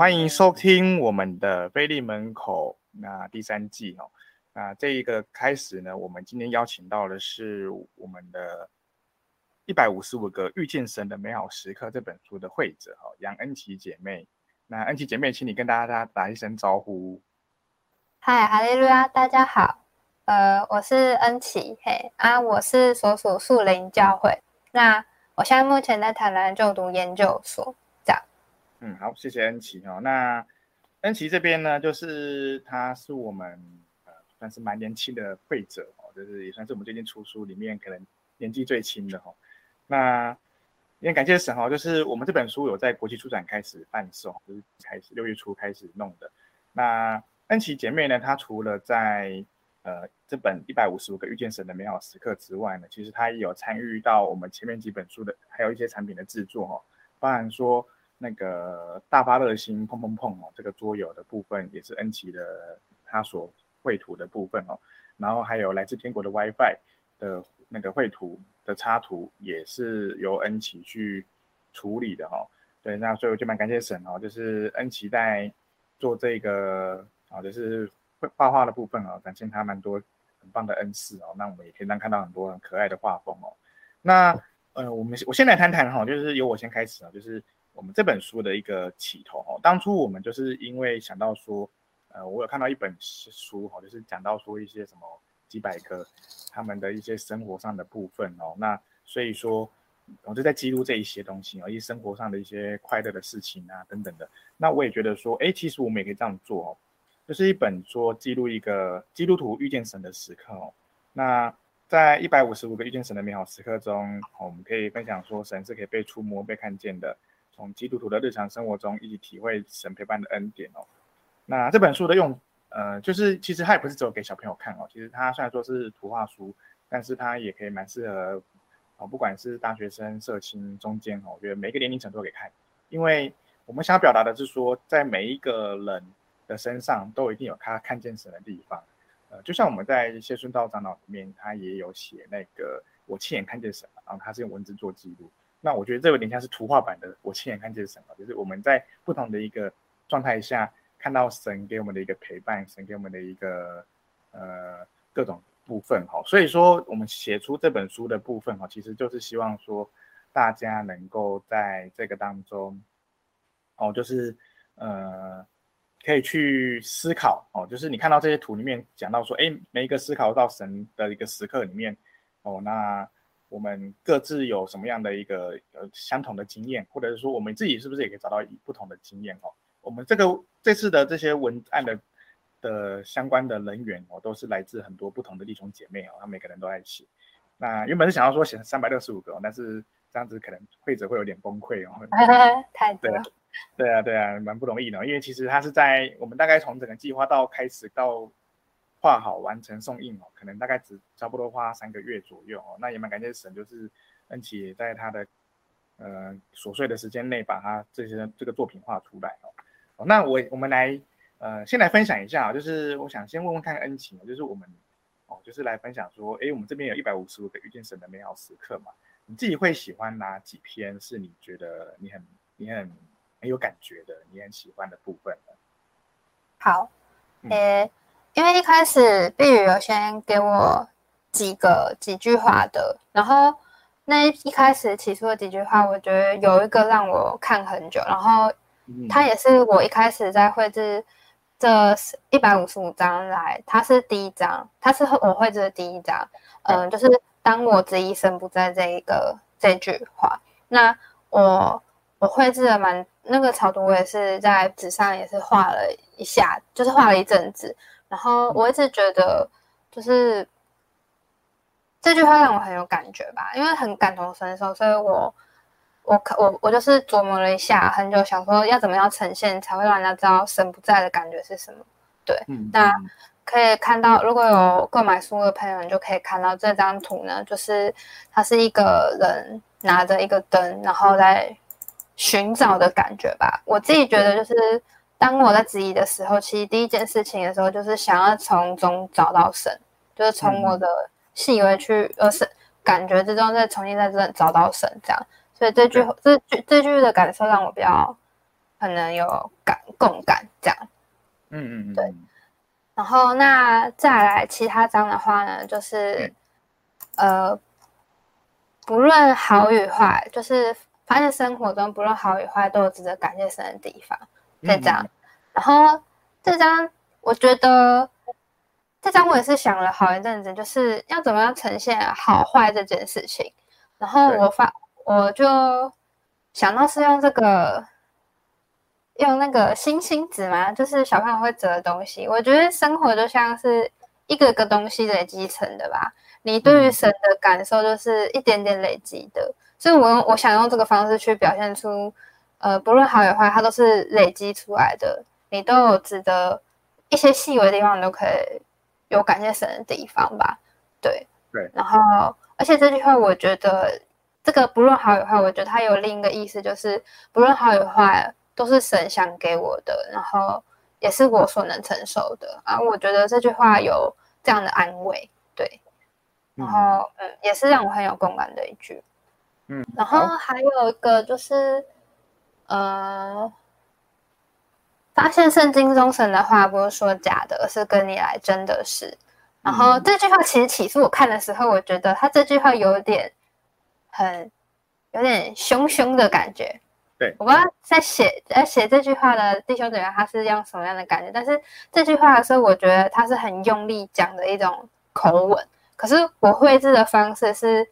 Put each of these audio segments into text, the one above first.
欢迎收听我们的腓利门口那第三季哦。那这一个开始呢，我们今天邀请到的是我们的一百五十五个遇见神的美好时刻这本书的绘者哈杨恩琪姐妹。那恩琪姐妹，请你跟大家打一声招呼。嗨，哈利路亚，大家好。呃，我是恩琪，嘿啊，我是所属树林教会。那我现在目前在台南就读研究所。嗯，好，谢谢恩琪哦。那恩琪这边呢，就是他是我们呃算是蛮年轻的会者哦，就是也算是我们最近出书里面可能年纪最轻的哈、哦。那也感谢神哈，就是我们这本书有在国际出版开始贩售，就是开始六月初开始弄的。那恩琪姐妹呢，她除了在呃这本一百五十五个遇见神的美好时刻之外呢，其实她也有参与到我们前面几本书的，还有一些产品的制作哈、哦，包含说。那个大发热心碰碰碰哦，这个桌游的部分也是恩琪的他所绘图的部分哦，然后还有来自天国的 WiFi 的那个绘图的插图也是由恩琪去处理的哈、哦。对，那所以我就蛮感谢神哦，就是恩琪在做这个啊，就是画画的部分哦，展现他蛮多很棒的恩赐哦。那我们也可以能看到很多很可爱的画风哦。那呃，我们我先来谈谈哈，就是由我先开始啊，就是。我们这本书的一个起头哦，当初我们就是因为想到说，呃，我有看到一本书哈，就是讲到说一些什么几百个他们的一些生活上的部分哦，那所以说我就在记录这一些东西哦，一些生活上的一些快乐的事情啊等等的。那我也觉得说，哎，其实我们也可以这样做哦，就是一本说记录一个基督徒遇见神的时刻哦。那在一百五十五个遇见神的美好时刻中，我们可以分享说，神是可以被触摸、被看见的。从基督徒的日常生活中一起体会神陪伴的恩典哦。那这本书的用，呃，就是其实它也不是只有给小朋友看哦。其实它虽然说是图画书，但是它也可以蛮适合哦，不管是大学生、社青、中间哦，我觉得每一个年龄层都可以看。因为我们想要表达的是说，在每一个人的身上都一定有他看见神的地方。呃，就像我们在谢顺道长老里面，他也有写那个我亲眼看见神，然后他是用文字做记录。那我觉得这有点像是图画版的，我亲眼看见神，就是我们在不同的一个状态下看到神给我们的一个陪伴，神给我们的一个呃各种部分哈。所以说我们写出这本书的部分哈，其实就是希望说大家能够在这个当中哦，就是呃可以去思考哦，就是你看到这些图里面讲到说，哎，每一个思考到神的一个时刻里面哦，那。我们各自有什么样的一个呃相同的经验，或者是说我们自己是不是也可以找到不同的经验哦？我们这个这次的这些文案的的相关的人员哦，都是来自很多不同的弟兄姐妹哦，他每个人都在写。那原本是想要说写三百六十五个，但是这样子可能会者会有点崩溃哦。太多了。对啊，对啊，蛮不容易的，因为其实他是在我们大概从整个计划到开始到。画好完成送印哦，可能大概只差不多花三个月左右哦。那也蛮感谢神，就是恩琪也在他的呃琐碎的时间内把他这些这个作品画出来哦。哦，那我我们来呃先来分享一下，就是我想先问问看恩琪，就是我们哦就是来分享说，哎，我们这边有一百五十五个遇见神的美好时刻嘛，你自己会喜欢哪几篇？是你觉得你很你很很有感觉的，你很喜欢的部分呢？好，诶、欸。嗯因为一开始碧宇有先给我几个几句话的，然后那一开始起初的几句话，我觉得有一个让我看很久，然后它也是我一开始在绘制这一百五十五张来，它是第一张，它是我绘制的第一张，嗯，就是当我这一生不在这一个这句话，那我我绘制的蛮那个草图，我也是在纸上也是画了一下，就是画了一阵子。然后我一直觉得，就是这句话让我很有感觉吧，因为很感同身受，所以我我我我就是琢磨了一下很久，想说要怎么样呈现才会让人家知道神不在的感觉是什么。对，嗯、那可以看到，如果有购买书的朋友，你就可以看到这张图呢，就是它是一个人拿着一个灯，然后在寻找的感觉吧。我自己觉得就是。当我在质疑的时候，其实第一件事情的时候，就是想要从中找到神，就是从我的细微去，呃，是感觉之中再重新在这找到神，这样。所以这句这句这句的感受让我比较可能有感共感这样。嗯嗯嗯，对。然后那再来其他章的话呢，就是、嗯、呃，不论好与坏，就是发现生活中不论好与坏都有值得感谢神的地方，这张。嗯、然后这张我觉得这张我也是想了好一阵子，就是要怎么样呈现好坏这件事情。然后我发我就想到是用这个。用那个星星纸嘛，就是小朋友会折的东西。我觉得生活就像是一个个东西累积成的吧。你对于神的感受就是一点点累积的，所以我用我想用这个方式去表现出，呃，不论好与坏，它都是累积出来的。你都有值得一些细微的地方，你都可以有感谢神的地方吧。对对。然后，而且这句话，我觉得这个不论好与坏，我觉得它有另一个意思，就是不论好与坏。都是神想给我的，然后也是我所能承受的啊！我觉得这句话有这样的安慰，对，然后嗯，也是让我很有共感的一句，嗯，然后还有一个就是，呃，发现圣经中神的话不是说假的，而是跟你来真的是。然后这句话其实起初我看的时候，我觉得他这句话有点很有点凶凶的感觉。对，我不知道在写在写这句话的弟兄姊妹他是用什么样的感觉，但是这句话的时候，我觉得他是很用力讲的一种口吻。可是我绘制的方式是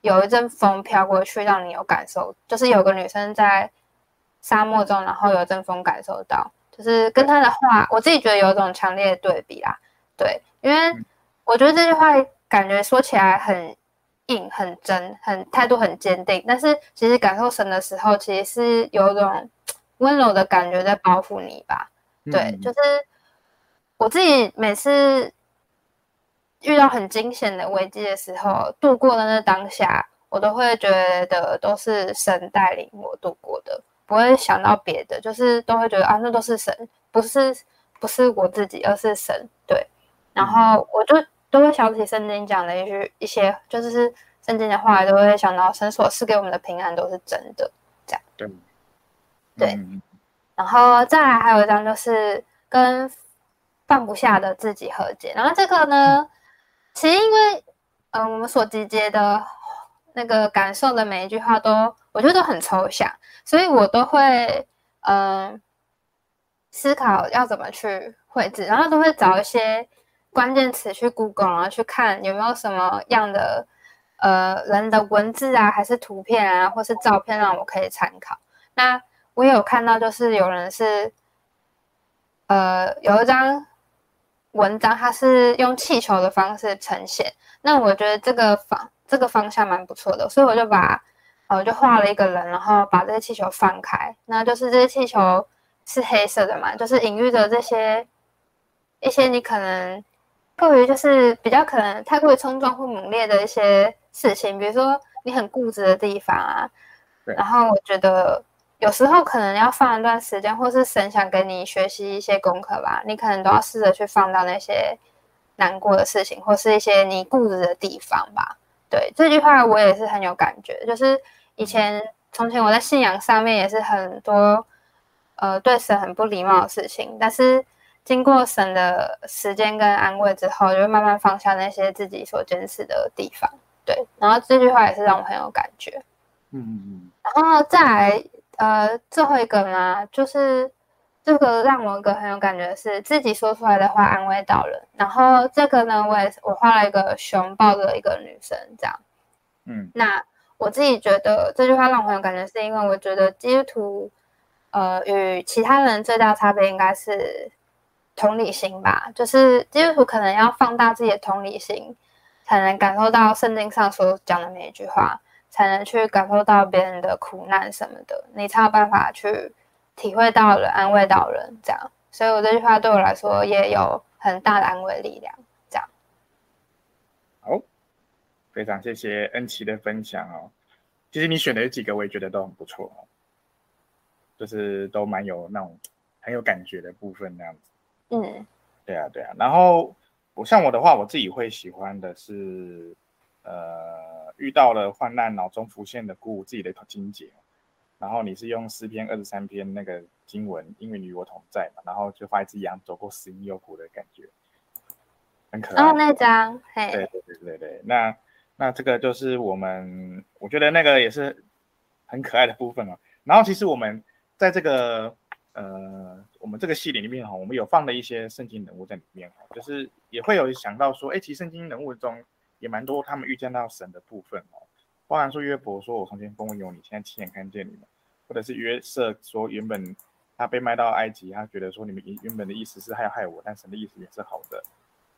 有一阵风飘过去，让你有感受，就是有个女生在沙漠中，然后有阵风感受到，就是跟他的话，我自己觉得有一种强烈的对比啦。对，因为我觉得这句话感觉说起来很。硬很真，很态度很坚定，但是其实感受神的时候，其实是有一种温柔的感觉在包覆你吧。对，嗯、就是我自己每次遇到很惊险的危机的时候，度过的那当下，我都会觉得都是神带领我度过的，不会想到别的，就是都会觉得啊，那都是神，不是不是我自己，而是神。对，然后我就。都会想起圣经讲的一句一些，就是圣经的话，都会想到神所赐给我们的平安都是真的，这样。对，对。然后再来还有一张就是跟放不下的自己和解。然后这个呢，其实因为嗯、呃，我们所集结的那个感受的每一句话都，我觉得都很抽象，所以我都会嗯、呃、思考要怎么去绘制，然后都会找一些。关键词去 Google，然后去看有没有什么样的呃人的文字啊，还是图片啊，或是照片让我可以参考。那我有看到，就是有人是呃有一张文章，它是用气球的方式呈现。那我觉得这个方这个方向蛮不错的，所以我就把我、呃、就画了一个人，然后把这些气球放开。那就是这些气球是黑色的嘛，就是隐喻着这些一些你可能。过于就是比较可能太过于冲撞或猛烈的一些事情，比如说你很固执的地方啊。然后我觉得有时候可能要放一段时间，或是神想给你学习一些功课吧，你可能都要试着去放到那些难过的事情，或是一些你固执的地方吧。对，这句话我也是很有感觉。就是以前从前我在信仰上面也是很多呃对神很不礼貌的事情，但是。经过神的时间跟安慰之后，就会慢慢放下那些自己所坚持的地方。对，然后这句话也是让我很有感觉。嗯嗯嗯。然后再来，呃，最后一个呢，就是这个让我一个很有感觉是自己说出来的话安慰到人。然后这个呢，我也我画了一个熊抱着一个女生这样。嗯。那我自己觉得这句话让我很有感觉，是因为我觉得基督徒，呃，与其他人最大的差别应该是。同理心吧，就是基督徒可能要放大自己的同理心，才能感受到圣经上所讲的每一句话，才能去感受到别人的苦难什么的，你才有办法去体会到了、安慰到人这样。所以我这句话对我来说也有很大的安慰力量。这样。好，非常谢谢恩琪的分享哦。其实你选的几个我也觉得都很不错哦，就是都蛮有那种很有感觉的部分那样子。嗯，对啊，对啊。然后我像我的话，我自己会喜欢的是，呃，遇到了患难，脑中浮现的鼓舞自己的一套。然后你是用诗篇二十三篇那个经文“因为你与我同在”嘛，然后就画一只羊走过死荫幽谷的感觉，很可爱。哦，那张，嘿，对对对对对，那那这个就是我们，我觉得那个也是很可爱的部分哦。然后其实我们在这个呃，我们这个系列里面哈，我们有放了一些圣经人物在里面哈，就是也会有想到说，哎，其实圣经人物中也蛮多他们遇见到神的部分哦。包含说约伯说：“我从前风闻有你，现在亲眼看见你们。”或者是约瑟说：“原本他被卖到埃及，他觉得说你们原原本的意思是害害我，但神的意思也是好的，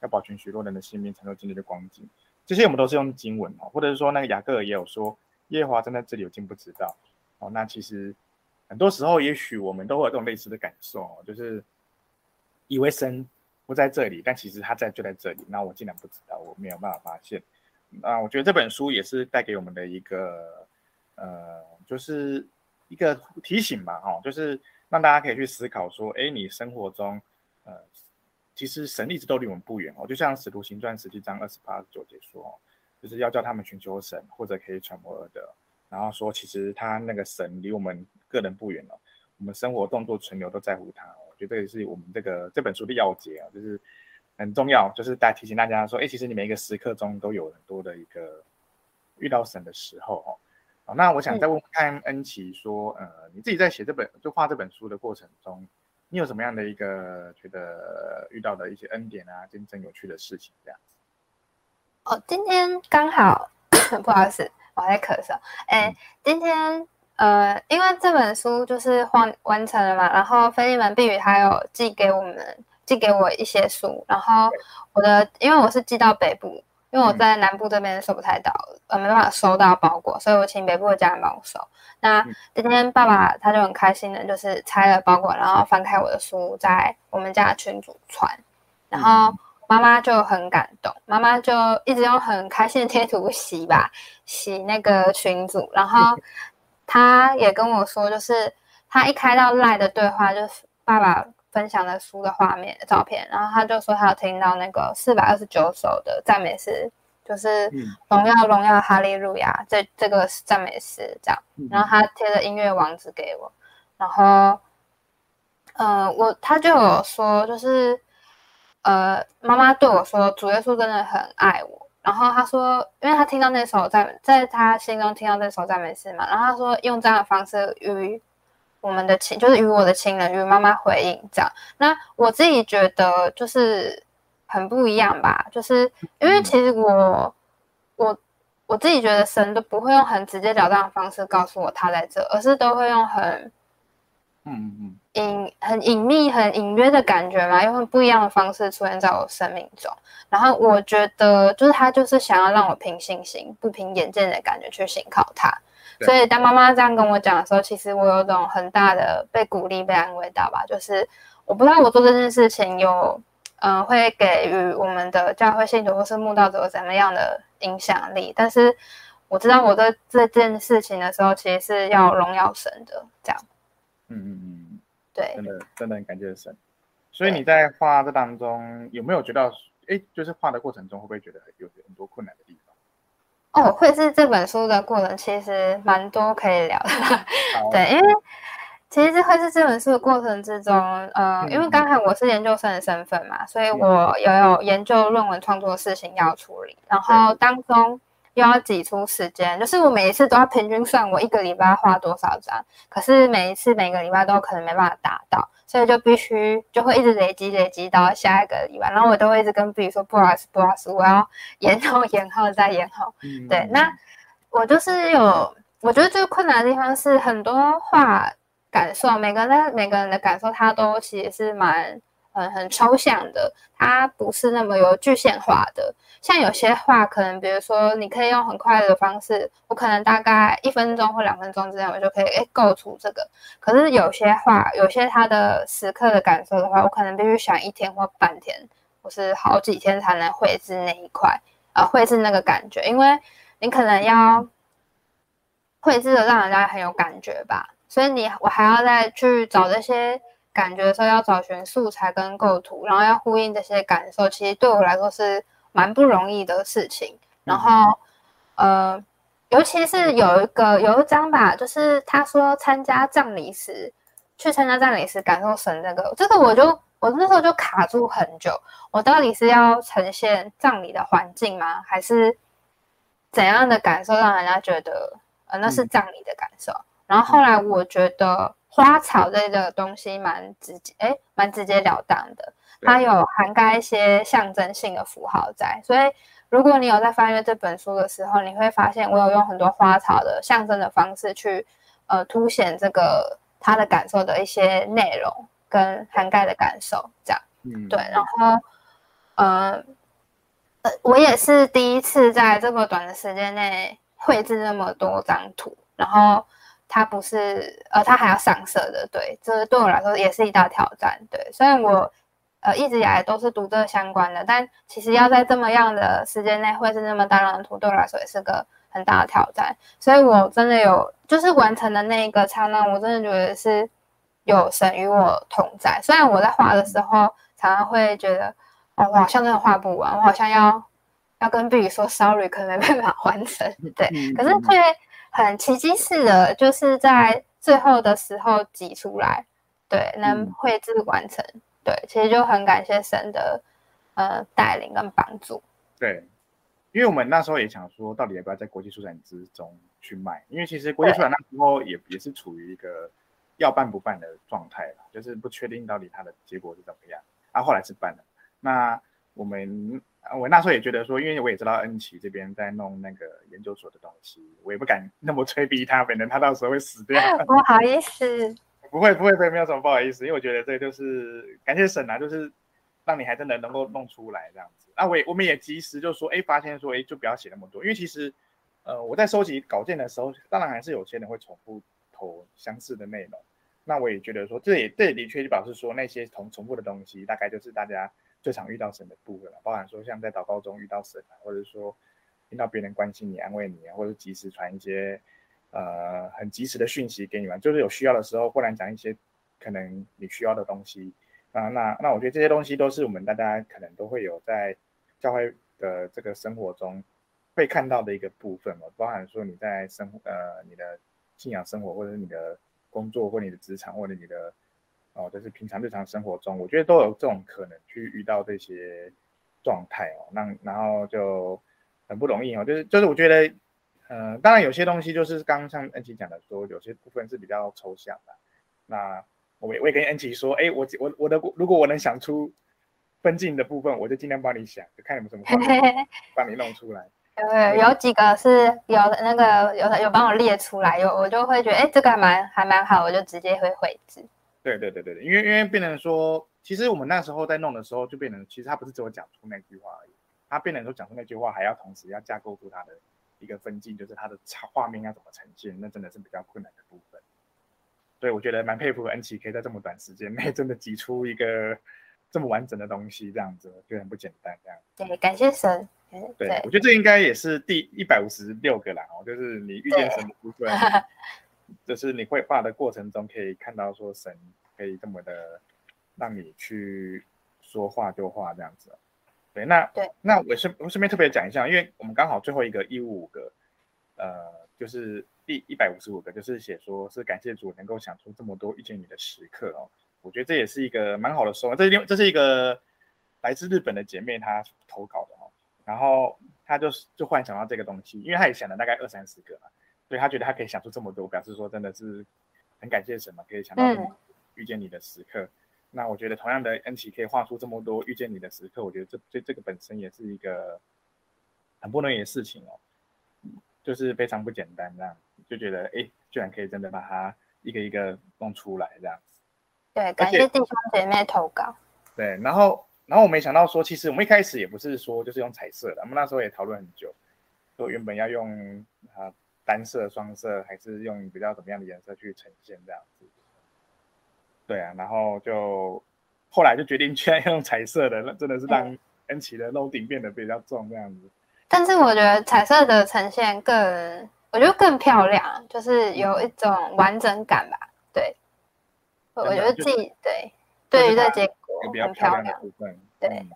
要保全许多人的性命，成就今日的光景。”这些我们都是用经文哦，或者是说那个雅各也有说：“耶和华站在这里，我竟不知道。”哦，那其实很多时候，也许我们都会有这种类似的感受，就是以为神不在这里，但其实他在就在这里，那我竟然不知道，我没有办法发现。啊，我觉得这本书也是带给我们的一个，呃，就是一个提醒吧，哦，就是让大家可以去思考说，哎，你生活中，呃，其实神一直都离我们不远哦，就像《使徒行传》十七章二十八九节说，就是要叫他们寻求神，或者可以揣摩的，然后说其实他那个神离我们个人不远了，我们生活动作存留都在乎他，我觉得这也是我们这个这本书的要节啊，就是。很重要，就是大家提醒大家说，哎，其实你每一个时刻中都有很多的一个遇到神的时候哦。好，那我想再问问看恩琪说，呃，你自己在写这本就画这本书的过程中，你有什么样的一个觉得遇到的一些恩典啊，真正有趣的事情这样子？哦，今天刚好 不好意思，我还在咳嗽。哎，嗯、今天呃，因为这本书就是画完成了嘛，然后菲利门婢女还有寄给我们。寄给我一些书，然后我的，因为我是寄到北部，因为我在南部这边收不太到，呃，没办法收到包裹，所以我请北部的家人帮我收。那今天爸爸他就很开心的，就是拆了包裹，然后翻开我的书，在我们家的群组传，然后妈妈就很感动，妈妈就一直用很开心的贴图洗吧，洗那个群组，然后 他也跟我说，就是他一开到赖的对话，就是爸爸。分享的书的画面、照片，然后他就说他有听到那个四百二十九首的赞美诗，就是荣耀荣耀哈利路亚这这个赞美诗这样，然后他贴了音乐网址给我，然后，呃，我他就有说就是，呃，妈妈对我说主耶稣真的很爱我，然后他说，因为他听到那首在，在他心中听到那首赞美诗嘛，然后他说用这样的方式与。我们的亲就是与我的亲人与妈妈回应这样，那我自己觉得就是很不一样吧，就是因为其实我我我自己觉得神都不会用很直截了当的方式告诉我他在这，而是都会用很嗯嗯隐很隐秘很隐约的感觉嘛，用不一样的方式出现在我生命中。然后我觉得就是他就是想要让我凭信心不凭眼见的感觉去信靠他。所以当妈妈这样跟我讲的时候，其实我有种很大的被鼓励、被安慰到吧。就是我不知道我做这件事情有，嗯、呃，会给予我们的教会信徒或是慕道者有怎么样的影响力。但是我知道我在这件事情的时候，其实是要荣耀神的。这样，嗯嗯嗯，对，真的真的很感谢神。所以你在画这当中有没有觉得，哎，就是画的过程中会不会觉得有很多困难？哦，会是这本书的过程，其实蛮多可以聊的。对，因为其实这会是这本书的过程之中，呃，因为刚才我是研究生的身份嘛，所以我也有研究论文创作的事情要处理，然后当中又要挤出时间，就是我每一次都要平均算我一个礼拜画多少张，可是每一次每个礼拜都可能没办法达到。所以就必须就会一直累积累积到下一个礼拜，然后我都会一直跟自己说不好意思不好意思，我要延后 延后再延后。嗯、对，那我就是有，我觉得最困难的地方是很多话感受，每个人每个人的感受，他都其实是蛮。很很抽象的，它不是那么有具象化的。像有些话，可能比如说，你可以用很快的方式，我可能大概一分钟或两分钟之内，我就可以诶构出这个。可是有些话，有些他的时刻的感受的话，我可能必须想一天或半天，或是好几天才能绘制那一块，呃，绘制那个感觉，因为你可能要绘制的让人家很有感觉吧，所以你我还要再去找这些。感觉的时候要找寻素材跟构图，然后要呼应这些感受，其实对我来说是蛮不容易的事情。然后，呃，尤其是有一个有一张吧，就是他说参加葬礼时，去参加葬礼时感受神那个，这个我就我那时候就卡住很久，我到底是要呈现葬礼的环境吗？还是怎样的感受让人家觉得呃那是葬礼的感受？嗯、然后后来我觉得花草类的东西蛮直接，哎，蛮直截了当的，它有涵盖一些象征性的符号在，所以。如果你有在翻阅这本书的时候，你会发现我有用很多花草的象征的方式去，呃，凸显这个他的感受的一些内容跟涵盖的感受，这样，嗯，对。然后，呃，呃，我也是第一次在这么短的时间内绘制那么多张图，然后它不是，呃，它还要上色的，对，这对我来说也是一大挑战，对，虽然我。呃，一直以来都是读这相关的，但其实要在这么样的时间内绘制那么大量的图，对我来说也是个很大的挑战。所以我真的有，就是完成的那一个刹那，我真的觉得是有神与我同在。虽然我在画的时候常常会觉得，哦，我好像真的画不完，我好像要要跟碧宇说 sorry，可能没办法 完成，对。可是却很奇迹似的，就是在最后的时候挤出来，对，能绘制完成。对，其实就很感谢神的呃带领跟帮助。对，因为我们那时候也想说，到底要不要在国际书展之中去卖？因为其实国际书展那时候也也是处于一个要办不办的状态了，就是不确定到底它的结果是怎么样。啊，后来是办了。那我们我那时候也觉得说，因为我也知道恩琪这边在弄那个研究所的东西，我也不敢那么催逼他，反正他到时候会死掉。不好意思。不会不会不会，没有什么不好意思，因为我觉得这就是感谢神啊，就是让你还真的能够弄出来这样子。那我也我们也及时就说，哎，发现说，哎，就不要写那么多，因为其实，呃，我在收集稿件的时候，当然还是有些人会重复投相似的内容。那我也觉得说，这也这也的确就表示说，那些重重复的东西，大概就是大家最常遇到神的部分了，包含说像在祷告中遇到神啊，或者说听到别人关心你、安慰你啊，或者及时传一些。呃，很及时的讯息给你们，就是有需要的时候，忽然讲一些可能你需要的东西啊。那那我觉得这些东西都是我们大家可能都会有在教会的这个生活中会看到的一个部分嘛，包含说你在生呃你的信仰生活，或者是你的工作，或者你的职场，或者你的哦，就是平常日常生活中，我觉得都有这种可能去遇到这些状态哦。那然后就很不容易哦，就是就是我觉得。呃，当然有些东西就是刚刚像恩琪讲的说，有些部分是比较抽象的。那我也我也跟恩琪说，哎，我我我的如果我能想出分镜的部分，我就尽量帮你想，就看你们什么 帮你弄出来。有有几个是有那个有有帮我列出来，有我就会觉得，哎，这个还蛮还蛮好，我就直接会绘制。对对对对对，因为因为变成说，其实我们那时候在弄的时候，就变成其实他不是只有讲出那句话而已，他变成说讲出那句话，还要同时要架构出他的。一个分镜就是他的画画面要怎么呈现，那真的是比较困难的部分。所以我觉得蛮佩服恩琪可以在这么短时间内真的挤出一个这么完整的东西，这样子就很不简单。这样对，感谢神。对，对我觉得这应该也是第一百五十六个啦，哦，就是你遇见神的部分，就是你绘画的过程中可以看到说神可以这么的让你去说画就画这样子。对，那对，那我顺我顺便特别讲一下，因为我们刚好最后一个一五五个，呃，就是第一百五十五个，就是写说是感谢主能够想出这么多遇见你的时刻哦。我觉得这也是一个蛮好的收获。这是这是一个来自日本的姐妹她投稿的哦，然后她就就幻想到这个东西，因为她也想了大概二三十个嘛，所以他觉得他可以想出这么多，表示说真的是很感谢神嘛，可以想到遇见你的时刻。嗯那我觉得同样的恩琪可以画出这么多遇见你的时刻，我觉得这这这个本身也是一个很不容易的事情哦，就是非常不简单这样，就觉得哎，居然可以真的把它一个一个弄出来这样子。对，感谢弟兄姐妹投稿。对，然后然后我没想到说，其实我们一开始也不是说就是用彩色的，我们那时候也讨论很久，说原本要用啊单色、双色，还是用比较怎么样的颜色去呈现这样子。对啊，然后就后来就决定居然 用彩色的，那真的是让恩奇的 loading 变得比较重这样子。但是我觉得彩色的呈现更，我觉得更漂亮，就是有一种完整感吧。对，我觉得自己对对于这结果比较漂亮的部分，对、嗯，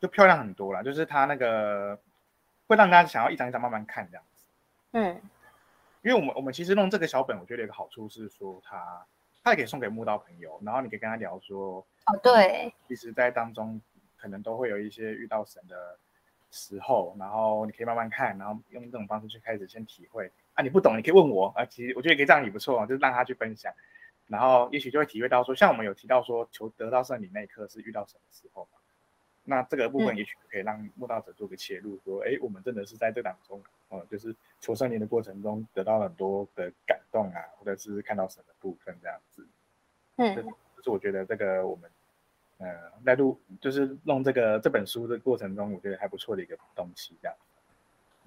就漂亮很多了。就是它那个会让大家想要一张一张慢慢看这样子。嗯，因为我们我们其实弄这个小本，我觉得有个好处是说它。他也可以送给木道朋友，然后你可以跟他聊说，哦，对，其实，在当中可能都会有一些遇到神的时候，然后你可以慢慢看，然后用这种方式去开始先体会。啊，你不懂，你可以问我啊。其实我觉得可以这样也不错，就是让他去分享，然后也许就会体会到说，像我们有提到说，求得到圣灵那一刻是遇到什么时候嘛？那这个部分也许可以让慕道者做个切入，说，哎、嗯，我们真的是在这当中，哦、呃，就是求圣灵的过程中得到很多的感动啊，或者是看到神的部分这样子。嗯，这是我觉得这个我们，呃，在录就是弄这个这本书的过程中，我觉得还不错的一个东西，这样。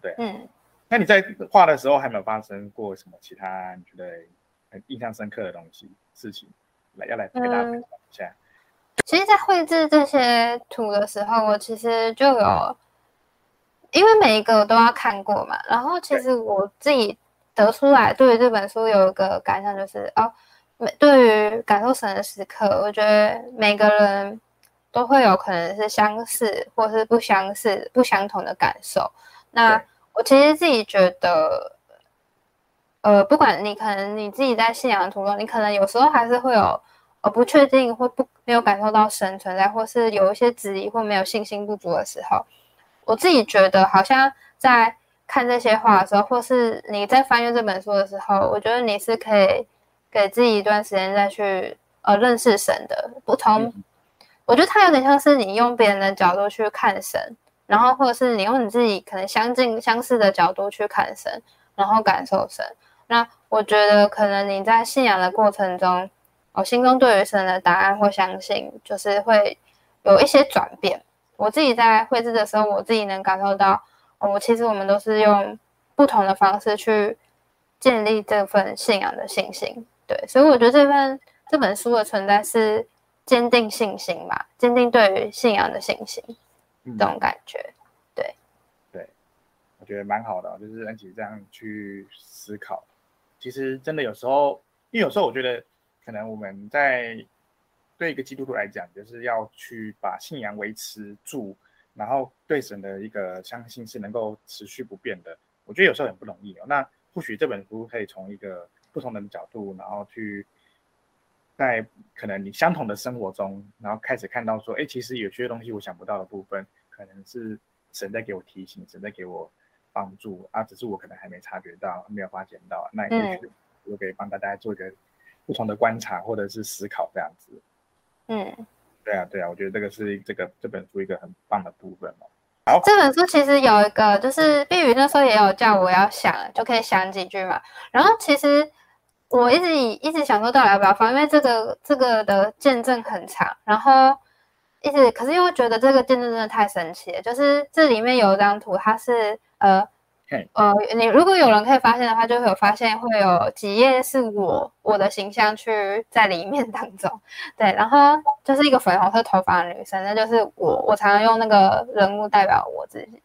对，嗯，那你在画的时候，还没有发生过什么其他你觉得很印象深刻的东西事情，来要来跟大家分享一下。嗯其实，在绘制这些图的时候，我其实就有，因为每一个我都要看过嘛。然后，其实我自己得出来，对于这本书有一个感想，就是哦，每对于感受神的时刻，我觉得每个人都会有可能是相似，或是不相似、不相同的感受。那我其实自己觉得，呃，不管你可能你自己在信仰的途中，你可能有时候还是会有。呃不确定或不没有感受到神存在，或是有一些质疑或没有信心不足的时候，我自己觉得好像在看这些话的时候，或是你在翻阅这本书的时候，我觉得你是可以给自己一段时间再去呃认识神的。不同，我觉得它有点像是你用别人的角度去看神，然后或者是你用你自己可能相近相似的角度去看神，然后感受神。那我觉得可能你在信仰的过程中。我心中对于神的答案或相信，就是会有一些转变。我自己在绘制的时候，我自己能感受到，我其实我们都是用不同的方式去建立这份信仰的信心。对，所以我觉得这份这本书的存在是坚定信心吧，坚定对于信仰的信心，嗯、这种感觉。对，对，我觉得蛮好的，就是恩琪这样去思考。其实真的有时候，因为有时候我觉得。可能我们在对一个基督徒来讲，就是要去把信仰维持住，然后对神的一个相信是能够持续不变的。我觉得有时候很不容易哦。那或许这本书可以从一个不同的角度，然后去在可能你相同的生活中，然后开始看到说，哎，其实有些东西我想不到的部分，可能是神在给我提醒，神在给我帮助啊，只是我可能还没察觉到，没有发现到。那也许我可以帮大家做一个。不同的观察或者是思考这样子，嗯，对啊，对啊，我觉得这个是这个这本书一个很棒的部分哦。好，这本书其实有一个，就是碧宇那时候也有叫我要想，就可以想几句嘛。然后其实我一直一直想说到底要不要放，因为这个这个的见证很长，然后一直可是又觉得这个见证真的太神奇了，就是这里面有一张图，它是呃。呃，你如果有人可以发现的话，就会有发现会有几页是我我的形象去在里面当中，对，然后就是一个粉红色头发的女生，那就是我，我常常用那个人物代表我自己。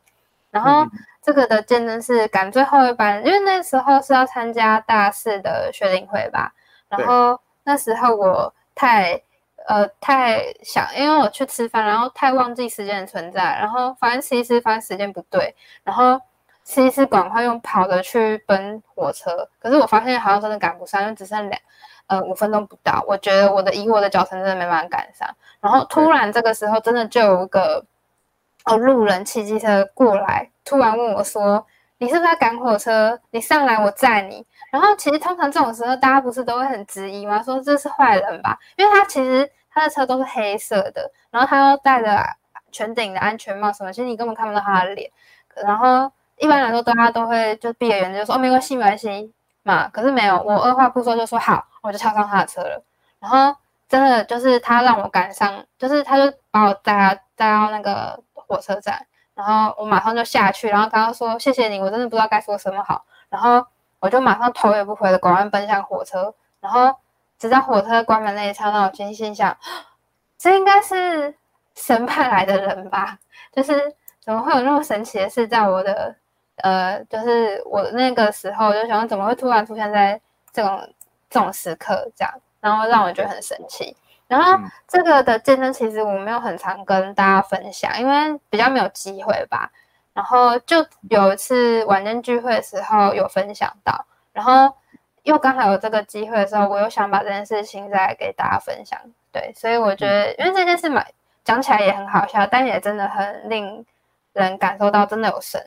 然后这个的见证是赶最后一班，因为那时候是要参加大四的学龄会吧，然后那时候我太呃太想，因为我去吃饭，然后太忘记时间的存在，然后发现吃一吃发现时间不对，然后。其实赶快用跑的去奔火车，可是我发现好像真的赶不上，因为只剩两呃五分钟不到。我觉得我的以我的脚程真的没办法赶上。然后突然这个时候，真的就有一个哦路人骑机车过来，突然问我说：“你是不是在赶火车？你上来，我载你。”然后其实通常这种时候，大家不是都会很质疑吗？说这是坏人吧？因为他其实他的车都是黑色的，然后他又戴着全顶的安全帽什么，其实你根本看不到他的脸。然后。一般来说，大家都会就闭着眼睛就说哦，没关系，没关系嘛。可是没有，我二话不说就说好，我就跳上他的车了。然后真的就是他让我赶上，就是他就把我带带到那个火车站，然后我马上就下去，然后刚刚说谢谢你，我真的不知道该说什么好。然后我就马上头也不回的赶快奔向火车。然后直到火车关门那一刹那，我心心想，这应该是神派来的人吧？就是怎么会有那么神奇的事在我的。呃，就是我那个时候就想，怎么会突然出现在这种这种时刻这样，然后让我觉得很神奇。然后这个的见证其实我没有很常跟大家分享，因为比较没有机会吧。然后就有一次晚间聚会的时候有分享到，然后又刚好有这个机会的时候，我又想把这件事情再给大家分享。对，所以我觉得，因为这件事嘛，讲起来也很好笑，但也真的很令人感受到真的有神，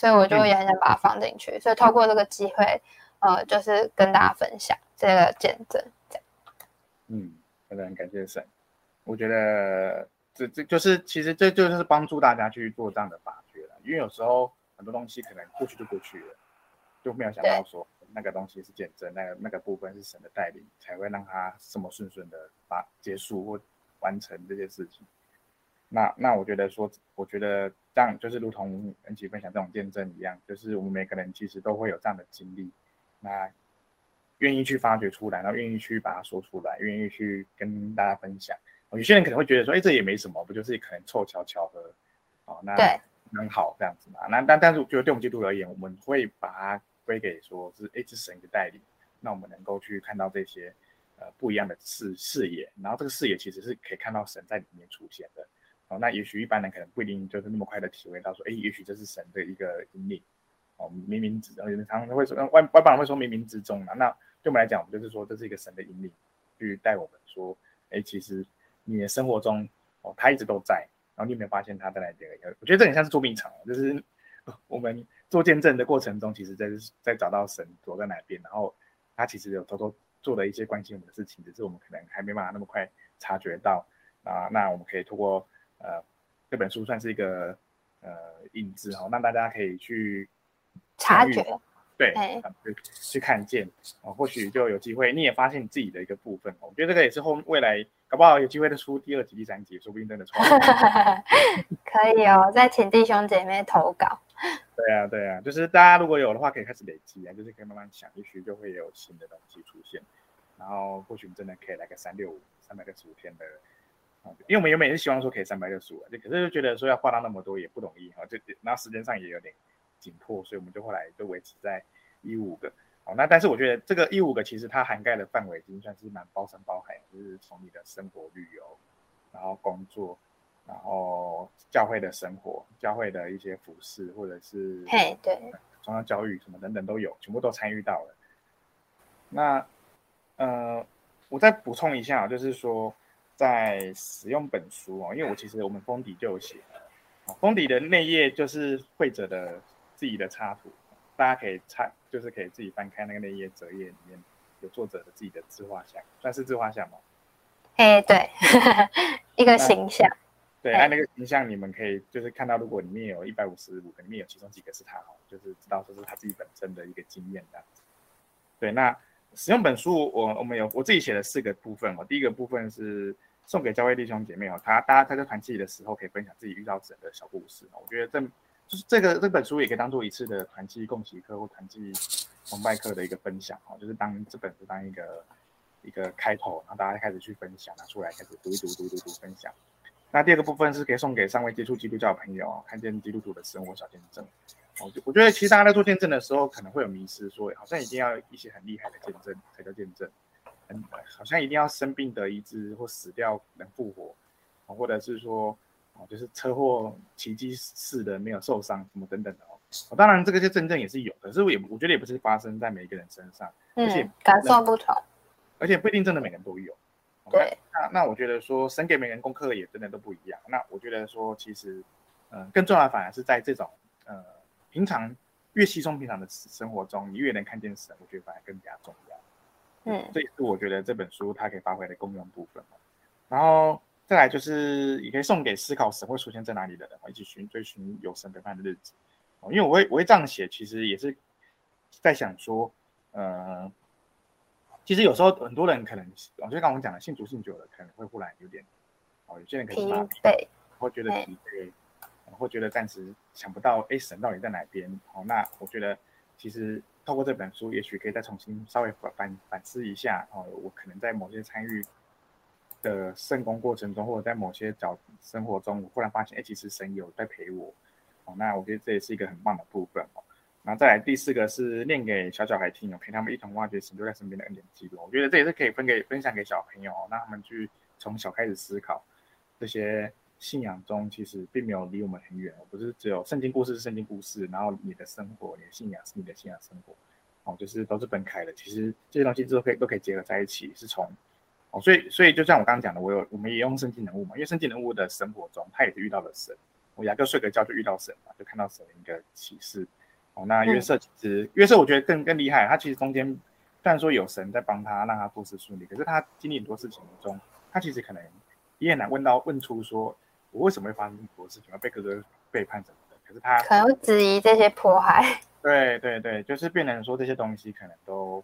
所以我就也很想把它放进去。所以透过这个机会，呃，就是跟大家分享这个见证，这样。嗯，真的很感谢神。我觉得这这就是其实这就是帮助大家去做这样的发掘了，因为有时候很多东西可能过去就过去了，就没有想到说。那个东西是见证，那个那个部分是神的带领，才会让它这么顺顺的把结束或完成这件事情。那那我觉得说，我觉得这样就是如同恩琪分享这种见证一样，就是我们每个人其实都会有这样的经历，那愿意去发掘出来，然后愿意去把它说出来，愿意去跟大家分享。有些人可能会觉得说，哎，这也没什么，不就是可能凑巧巧合，哦，那很好这样子嘛。那但但是，我觉得对我们基督徒而言，我们会把它。归给说是哎，这是神的带领，那我们能够去看到这些呃不一样的视视野，然后这个视野其实是可以看到神在里面出现的哦。那也许一般人可能不一定就是那么快的体会到说，哎，也许这是神的一个引领哦，冥冥之中，常常会说外外邦人会说冥冥之中嘛。那对我们来讲，我们就是说这是一个神的引领，去带我们说，哎，其实你的生活中哦，他一直都在，然后你有没有发现他在哪里？我觉得这很像是捉迷藏，就是我们。做见证的过程中，其实在在找到神躲在哪边，然后他其实有偷偷做了一些关心我们的事情，只是我们可能还没办法那么快察觉到啊。那我们可以通过呃这本书算是一个呃引子哈，让大家可以去察觉，对，去去看见哦，或许就有机会你也发现你自己的一个部分。我觉得这个也是后未来搞不好有机会的出第二集、第三集，说不定真的出 可以哦，再请弟兄姐妹投稿。对啊，对啊，就是大家如果有的话，可以开始累积啊，就是可以慢慢想，也许就会有新的东西出现，然后或许真的可以来个三六五、三百六十五天的，因为我们原本也是希望说可以三百六十五，就可是就觉得说要画到那么多也不容易哈，就然后时间上也有点紧迫，所以我们就后来就维持在一五个，好，那但是我觉得这个一五个其实它涵盖的范围已经算是蛮包山包海，就是从你的生活、旅游，然后工作。然后教会的生活，教会的一些服饰，或者是嘿，对，宗教教育什么等等都有，全部都参与到了。那呃，我再补充一下，就是说在使用本书哦，因为我其实我们封底就有写，封底的内页就是会者的自己的插图，大家可以插，就是可以自己翻开那个内页折页里面有作者的自己的自画像，算是自画像吗？哎，对，一个形象。对，那那个形象你们可以就是看到，如果里面有一百五十五个，里面有其中几个是他哦，就是知道说是他自己本身的一个经验这样子。对，那使用本书，我我们有我自己写了四个部分哦。第一个部分是送给教会弟兄姐妹哦，他大家他在团契的时候可以分享自己遇到神的小故事。我觉得这就是这个这本书也可以当做一次的团契共习课或团契崇拜课的一个分享哦，就是当这本书当一个一个开头，然后大家开始去分享，拿出来开始读一读读读读分享。那第二个部分是可以送给尚未接触基督教的朋友哦，看见基督徒的生活小见证。哦，我觉得其实大家在做见证的时候，可能会有迷失，说好像一定要一些很厉害的见证才叫见证，嗯，好像一定要生病得医治或死掉能复活，或者是说，哦，就是车祸奇迹似的没有受伤什么等等的哦。当然这个就真正也是有的，可是我也我觉得也不是发生在每一个人身上，而且感受不同，而且不一定真的每个人都有。对，那那我觉得说，神给每个人功课也真的都不一样。那我觉得说，其实，嗯、呃，更重要的反而是在这种，呃，平常越稀松平常的生活中，你越能看见神，我觉得反而更加重要。嗯，这也是我觉得这本书它可以发挥的功用部分。然后再来就是，也可以送给思考神会出现在哪里的人，一起寻追寻有神陪伴的日子。哦，因为我会我会这样写，其实也是在想说，呃。其实有时候很多人可能，我就刚刚讲的，信主信久了，可能会忽然有点，哦，有些人可能会疲惫，会觉得疲惫，会觉得暂时想不到，哎，神到底在哪边？哦，那我觉得其实透过这本书，也许可以再重新稍微反反反思一下，哦，我可能在某些参与的圣工过程中，或者在某些角生活中，我忽然发现，哎，其实神有在陪我，哦，那我觉得这也是一个很棒的部分，哦。然后再来第四个是念给小小孩听哦，陪他们一同挖掘神就在身边的恩典记录。我觉得这也是可以分给分享给小朋友哦，让他们去从小开始思考这些信仰中其实并没有离我们很远，不是只有圣经故事是圣经故事，然后你的生活、你的信仰是你的信仰生活，哦，就是都是分开的。其实这些东西都可以都可以结合在一起，是从哦，所以所以就像我刚刚讲的，我有我们也用圣经人物嘛，因为圣经人物的生活中，他也是遇到了神。我雅各睡个觉就遇到神嘛，就看到神的一个启示。哦，那约瑟其实、嗯、约瑟我觉得更更厉害，他其实中间虽然说有神在帮他，让他做事顺利，可是他经历很多事情中，他其实可能也很难问到问出说，我为什么会发生这么多事情，要被哥哥背叛什么的。可是他可能质疑这些迫害。对对对，就是变成说这些东西可能都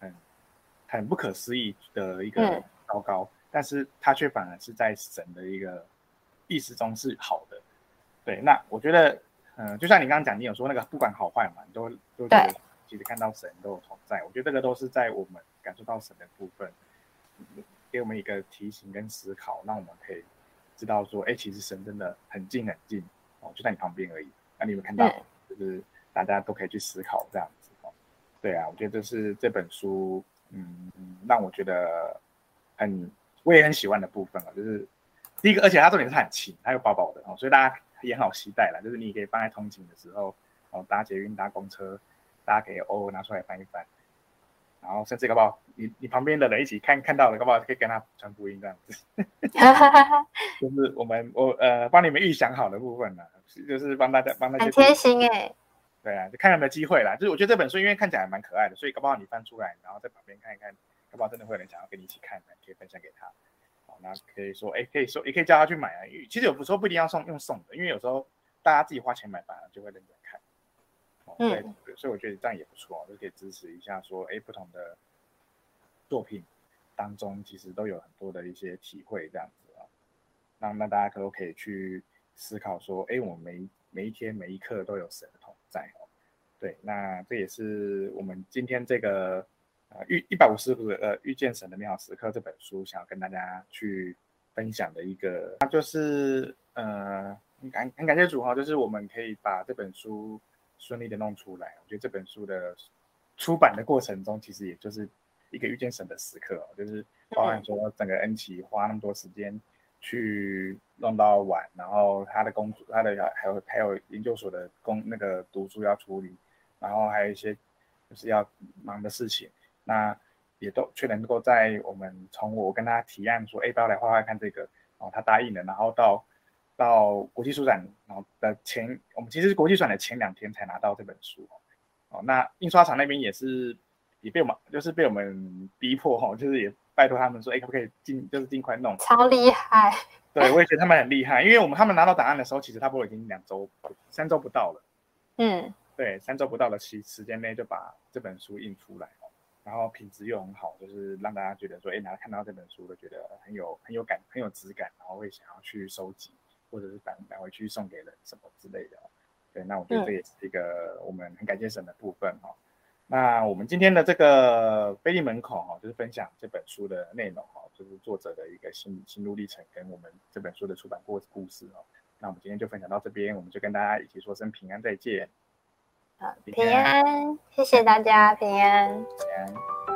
很很不可思议的一个糟糕，嗯、但是他却反而是在神的一个意识中是好的。对，那我觉得。嗯，就像你刚刚讲，你有说那个不管好坏嘛，你都都觉得其实看到神都有同在。我觉得这个都是在我们感受到神的部分，给我们一个提醒跟思考，让我们可以知道说，哎，其实神真的很近很近哦，就在你旁边而已。那你有没有看到？就是大家都可以去思考这样子哦。对啊，我觉得这是这本书，嗯，让我觉得很我也很喜欢的部分啊，就是第一个，而且它重点是很轻，它又薄薄的哦，所以大家。也很好携带啦，就是你可以放在通勤的时候，哦，搭捷运、搭公车，大家可以偶尔拿出来翻一翻，然后甚至搞不好你你旁边的人一起看看到了，搞不好可以跟他传福音这样子。就是我们我呃帮你们预想好的部分呢，就是帮大家帮大家。很贴心哎。对啊，就看有没有机会啦。就是我觉得这本书因为看起来蛮可爱的，所以搞不好你翻出来，然后在旁边看一看，搞不好真的会有人想要跟你一起看，可以分享给他。好那可以说，哎，可以说，也可以叫他去买啊。因为其实有时候不一定要送，用送的，因为有时候大家自己花钱买反而就会认真看。哦，对，所以我觉得这样也不错，就可以支持一下，说，哎，不同的作品当中，其实都有很多的一些体会，这样子啊。那那大家可都可以去思考说，哎，我们每每一天每一刻都有神的同在哦。对，那这也是我们今天这个呃。遇一百五十个呃遇见神的美好时刻这本书，想要跟大家去分享的一个，那就是呃很感很感谢主哈，就是我们可以把这本书顺利的弄出来。我觉得这本书的出版的过程中，其实也就是一个遇见神的时刻哦，就是包含说整个恩琪花那么多时间去弄到晚，然后他的工作，他的还有还有研究所的工那个读书要处理，然后还有一些就是要忙的事情。那也都却能够在我们从我跟他提案说，哎，不要来画画看这个，哦，他答应了，然后到到国际书展，前，我们其实是国际书展的前两天才拿到这本书，哦，那印刷厂那边也是也被我们就是被我们逼迫哈，就是也拜托他们说，哎，可不可以尽就是尽快弄，超厉害，对，我也觉得他们很厉害，因为我们他们拿到档案的时候，其实差不多已经两周三周不到了，嗯，对，三周不到的时时间内就把这本书印出来。然后品质又很好，就是让大家觉得说，哎，拿看到这本书都觉得很有很有感，很有质感，然后会想要去收集，或者是返返回去送给人什么之类的。对，那我觉得这也是一个我们很感谢神的部分哈。嗯、那我们今天的这个腓利门口哈，就是分享这本书的内容哈，就是作者的一个心心路历程跟我们这本书的出版过故事哦。那我们今天就分享到这边，我们就跟大家一起说声平安再见。平安，谢谢大家，平安。平安。